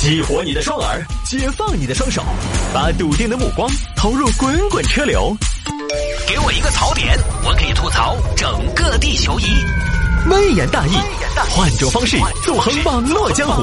激活你的双耳，解放你的双手，把笃定的目光投入滚滚车流。给我一个槽点，我可以吐槽整个地球仪。微言大义，换种方式纵横网络江湖。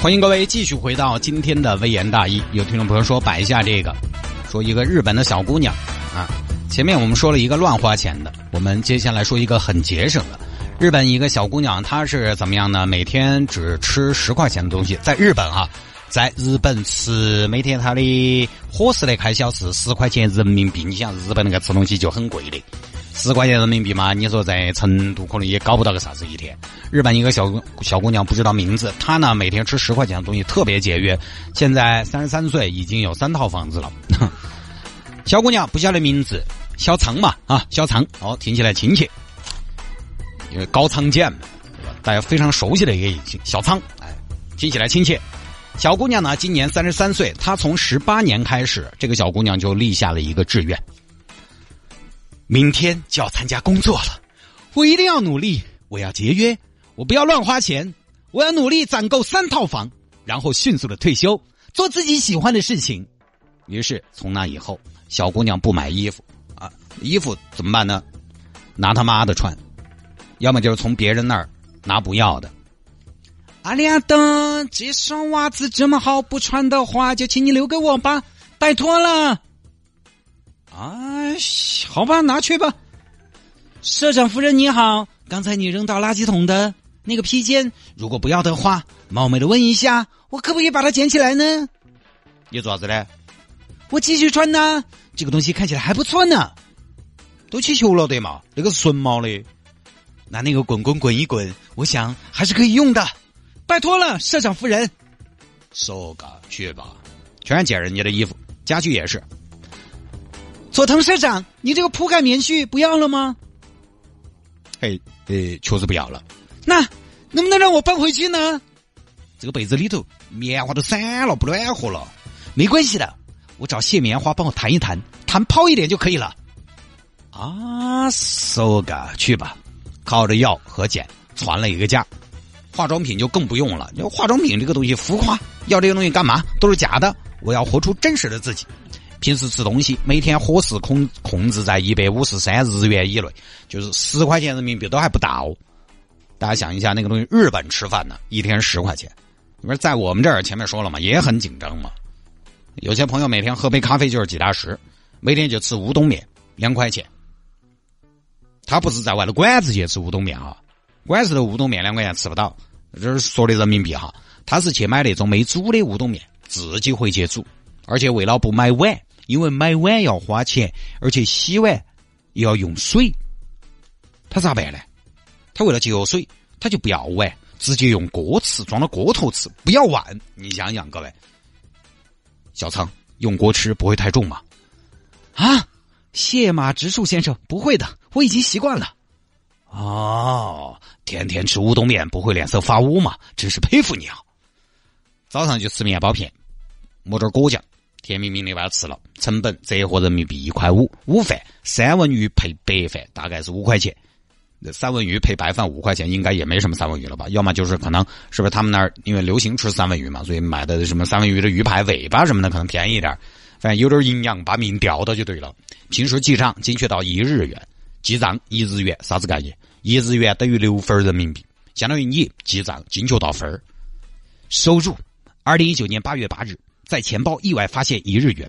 欢迎各位继续回到今天的微言大义。有听众朋友说摆一下这个，说一个日本的小姑娘啊。前面我们说了一个乱花钱的，我们接下来说一个很节省的。日本一个小姑娘，她是怎么样呢？每天只吃十块钱的东西，在日本啊，在日本吃每天她的伙食的开销是十块钱人民币。你想日本那个吃东西就很贵的，十块钱人民币嘛，你说在成都可能也搞不到个啥子一天。日本一个小小姑娘不知道名字，她呢每天吃十块钱的东西，特别节约。现在三十三岁，已经有三套房子了。小姑娘不晓得名字。小仓嘛，啊，小仓哦，听起来亲切，因为高仓健嘛，大家非常熟悉的一个小仓，哎，听起来亲切。小姑娘呢，今年三十三岁，她从十八年开始，这个小姑娘就立下了一个志愿，明天就要参加工作了，我一定要努力，我要节约，我不要乱花钱，我要努力攒够三套房，然后迅速的退休，做自己喜欢的事情。于是从那以后，小姑娘不买衣服。衣服怎么办呢？拿他妈的穿，要么就是从别人那儿拿不要的。阿里亚登，这双袜子这么好，不穿的话就请你留给我吧，拜托了。哎，好吧，拿去吧。社长夫人你好，刚才你扔到垃圾桶的那个披肩，如果不要的话，冒昧的问一下，我可不可以把它捡起来呢？你做啥子嘞？我继续穿呐，这个东西看起来还不错呢。都起球了对嘛？那个是纯毛的，拿那个滚滚滚一滚，我想还是可以用的。拜托了，社长夫人。说个去吧，全捡人家的衣服，家具也是。佐藤社长，你这个铺盖棉絮不要了吗？嘿，呃，确实不要了。那能不能让我搬回去呢？这个被子里头棉花都散了，不暖和了。没关系的，我找谢棉花帮我弹一弹，弹泡一点就可以了。啊，搜个去吧，靠着药和碱传了一个家，化妆品就更不用了。因为化妆品这个东西浮夸，要这个东西干嘛？都是假的。我要活出真实的自己。平时吃东西，每天伙食控控制在一百五十三日元以内，就是十块钱人民币都还不到。大家想一下，那个东西，日本吃饭呢，一天十块钱。你说在我们这儿，前面说了嘛，也很紧张嘛。有些朋友每天喝杯咖啡就是几大十，每天就吃乌冬面，两块钱。他不是在外头馆子去吃乌冬面哈，馆子的乌冬面两块钱吃不到，这是说的人民币哈。他是去买那种没煮的乌冬面，自己回去煮，而且为了不买碗，因为买碗要花钱，而且洗碗又要用水，他咋办呢？他为了节约水，他就不要碗，直接用锅吃，装到锅头吃，不要碗。你想想各位，小仓用锅吃不会太重吗？啊？谢马直树先生，不会的，我已经习惯了。哦，天天吃乌冬面不会脸色发乌吗？真是佩服你啊！早上就吃面包片，抹点果酱，甜蜜蜜的把它吃了。成本折合人民币一块五，午饭三文鱼配白饭大概是五块钱。那三文鱼配白饭五块钱，应该也没什么三文鱼了吧？要么就是可能是不是他们那儿因为流行吃三文鱼嘛，所以买的什么三文鱼的鱼排尾巴什么的可能便宜一点。反正有点营养，把命吊到就对了。平时记账精确到一日元，记账一日元啥子概念？一日元等于六分人民币，相当于你记账精确到分儿。收入：二零一九年八月八日，在钱包意外发现一日元。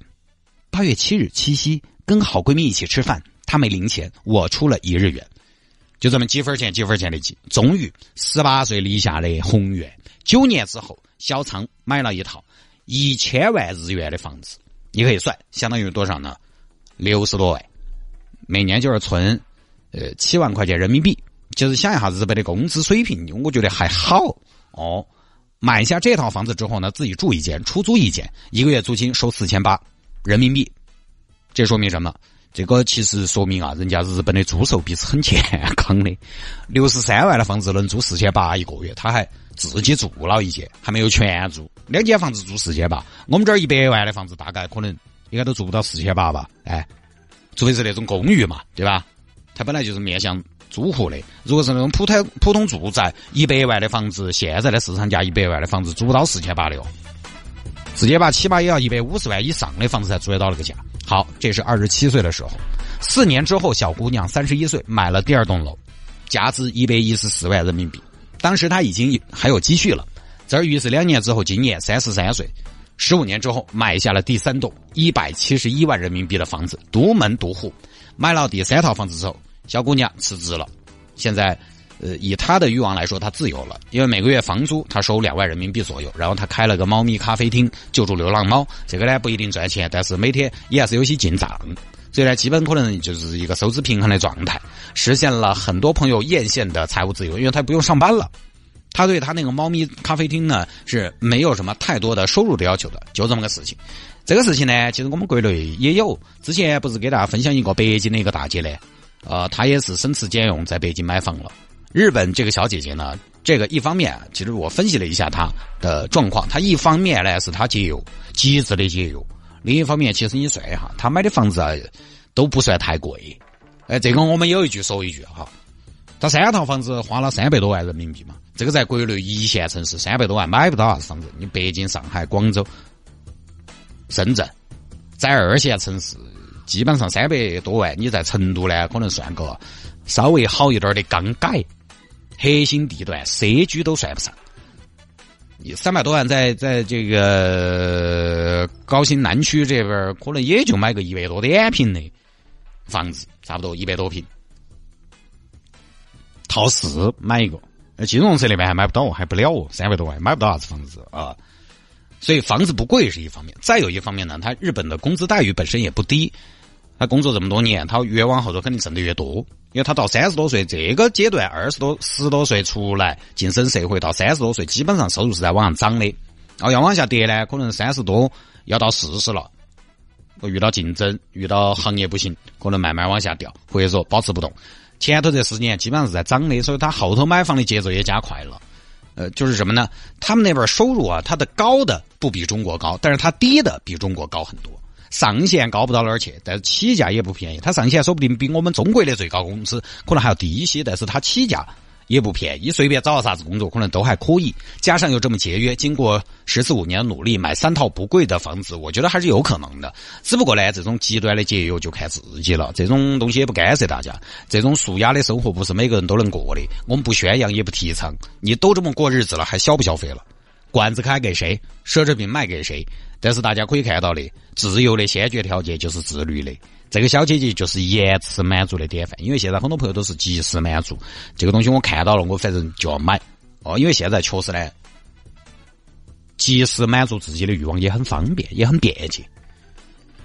八月七日七夕，跟好闺蜜一起吃饭，她没零钱，我出了一日元，就这么几分钱几分钱的记。终于，十八岁立下的宏愿。九年之后，小仓买了一套一千万日元的房子。你可以算，相当于多少呢？六十多万，每年就是存，呃，七万块钱人民币。就是想一下日本的工资水平，我觉得还好哦。买下这套房子之后呢，自己住一间，出租一间，一个月租金收四千八人民币。这说明什么？这个其实说明啊，人家日本的租售比是很健康 的。六十三万的房子能租四千八一个月，他还自己住了一间，还没有全住。两间房子租四千八，我们这儿一百万的房子大概可能应该都住不到四千八吧？哎，除非是那种公寓嘛，对吧？它本来就是面向租户的。如果是那种普通普通住宅，一百万的房子，现在的市场价一百万的房子租不到四千八的哦。四千八起码也要一百五十万以上的房子才租得到那个价。好，这是二十七岁的时候，四年之后，小姑娘三十一岁买了第二栋楼，价值一百一十四万人民币。当时她已经还有积蓄了。这儿于是两年之后，今年三十三岁，十五年之后买下了第三栋一百七十一万人民币的房子，独门独户。买了第三套房子之后，小姑娘辞职了，现在。呃，以他的欲望来说，他自由了，因为每个月房租他收两万人民币左右，然后他开了个猫咪咖啡厅，救助流浪猫。这个呢不一定赚钱，但是每天也还是有些进账，所以呢，基本可能就是一个收支平衡的状态，实现了很多朋友艳羡的财务自由，因为他不用上班了。他对他那个猫咪咖啡厅呢是没有什么太多的收入的要求的，就这么个事情。这个事情呢，其实我们国内也有，之前不是给大家分享一个北京的一个大姐呢，呃，她也是省吃俭用在北京买房了。日本这个小姐姐呢，这个一方面，其实我分析了一下她的状况，她一方面呢是她节约，极致的节约；另一方面，其实你算一下，她买的房子啊都不算太贵。哎，这个我们有一句说一句哈，她三套房子花了三百多万人民币嘛，这个在国内一线城市三百多万买不到啥子房子，你北京、上海、广州、深圳，在二线城市基本上三百多万，你在成都呢可能算个稍微好一点的钢改。核心地段、社区都算不上，你三百多万在在这个高新南区这边，可能也就买个一百多点平的房子，差不多一百多平，套四买一个。金融城那边还买不到，还不了，三百多万买不到啥子房子啊。所以房子不贵是一方面，再有一方面呢，他日本的工资待遇本身也不低。他工作这么多年，他越往后头肯定挣得越多，因为他到三十多岁这个阶段，二十多十多岁出来晋升社会，到三十多岁基本上收入是在往上涨的。哦，要往下跌呢，可能三十多要到四十了，我遇到竞争，遇到行业不行，可能慢慢往下掉，或者说保持不动。前头这十年基本上是在涨的，所以他后头买房的节奏也加快了。呃，就是什么呢？他们那边收入啊，它的高的不比中国高，但是它低的比中国高很多。上限高不到哪儿去，但是起价也不便宜。它上限说不定比我们中国的最高工资可能还要低一些，但是它起价也不便宜。随便找啥子工作可能都还可以。加上又这么节约，经过十四五年的努力买三套不贵的房子，我觉得还是有可能的。只不过呢，这种极端的节约就看自己了。这种东西也不干涉大家。这种素雅的生活不是每个人都能过的。我们不宣扬，也不提倡。你都这么过日子了，还消不消费了？罐子开给谁？奢侈品卖给谁？但是大家可以看到的，自由的先决条件就是自律的。这个小姐姐就是延迟满足的典范。因为现在很多朋友都是及时满足，这个东西我看到了，我反正就要买哦。因为现在确实呢，及时满足自己的欲望也很方便，也很便捷。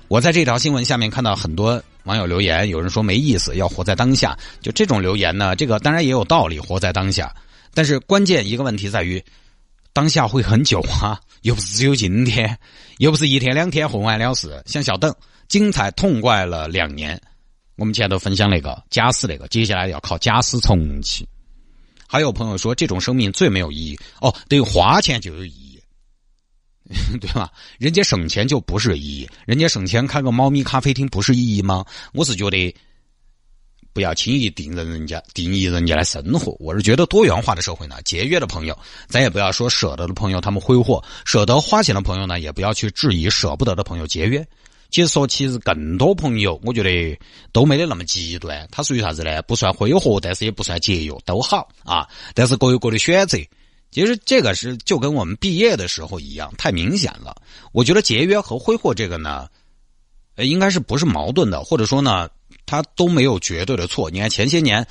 我在这条新闻下面看到很多网友留言，有人说没意思，要活在当下。就这种留言呢，这个当然也有道理，活在当下。但是关键一个问题在于。当下会很久啊，又不是只有今天，又不是一天两天混完了事。像小邓，精彩痛快了两年。我们前头分享那个假死那个，接下来要靠假死重启。还有朋友说，这种生命最没有意义哦，等于花钱就有意义，对吧？人家省钱就不是意义，人家省钱开个猫咪咖啡厅不是意义吗？我是觉得。不要轻易定人人家定义人家的生活，我是觉得多元化的社会呢，节约的朋友，咱也不要说舍得的朋友他们挥霍，舍得花钱的朋友呢，也不要去质疑舍不得的朋友节约。其实说，其实更多朋友，我觉得都没得那么极端，他属于啥子呢？不算挥霍，但是也不算节约，都好啊。但是各有各的选择。其实这个是就跟我们毕业的时候一样，太明显了。我觉得节约和挥霍这个呢，呃，应该是不是矛盾的，或者说呢？他都没有绝对的错。你看前些年、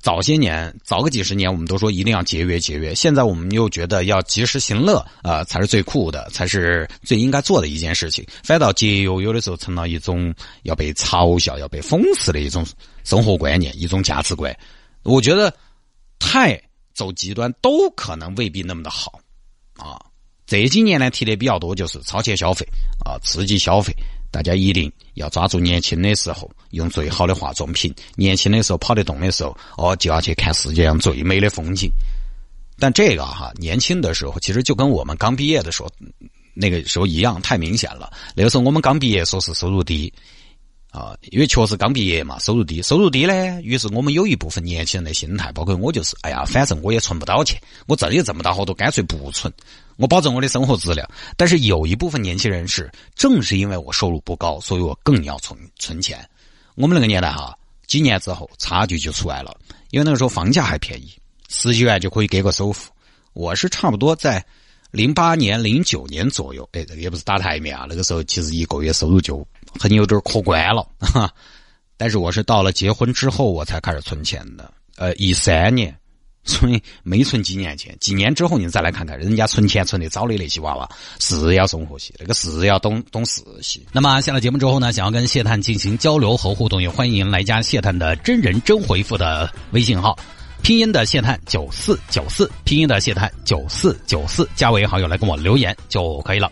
早些年、早个几十年，我们都说一定要节约节约。现在我们又觉得要及时行乐啊，才是最酷的，才是最应该做的一件事情。反倒节约有的时候成了一种要被嘲笑、要被讽刺的一种生活观念、一种价值观。我觉得太走极端都可能未必那么的好啊。这几年呢提的比较多就是超前消费啊，刺激消费。大家一定要抓住年轻的时候，用最好的化妆品。年轻的时候跑得动的时候，哦，就要去看世界上最美的风景。但这个哈，年轻的时候其实就跟我们刚毕业的时候那个时候一样，太明显了。那个时候我们刚毕业，说是收入低啊，因为确实刚毕业嘛，收入低，收入低呢，于是我们有一部分年轻人的心态，包括我就是，哎呀，反正我也存不到钱，我挣也挣不到好多，干脆不存，我保证我的生活质量。但是有一部分年轻人是，正是因为我收入不高，所以我更要存存钱。我们那个年代哈，几年之后差距就出来了，因为那个时候房价还便宜，十几万就可以给个首付。我是差不多在零八年、零九年左右，哎，也不是打台面啊，那个时候其实一个月收入就。很有点可观了，哈，但是我是到了结婚之后我才开始存钱的，呃，一三年，所以没存几年钱。几年之后你再来看看，人家存钱存的早的那些娃娃是要送货些，那个是要懂懂事些。那么下了节目之后呢，想要跟谢探进行交流和互动，也欢迎来加谢探的真人真回复的微信号，拼音的谢探九四九四，拼音的谢探九四九四，加为好友来跟我留言就可以了。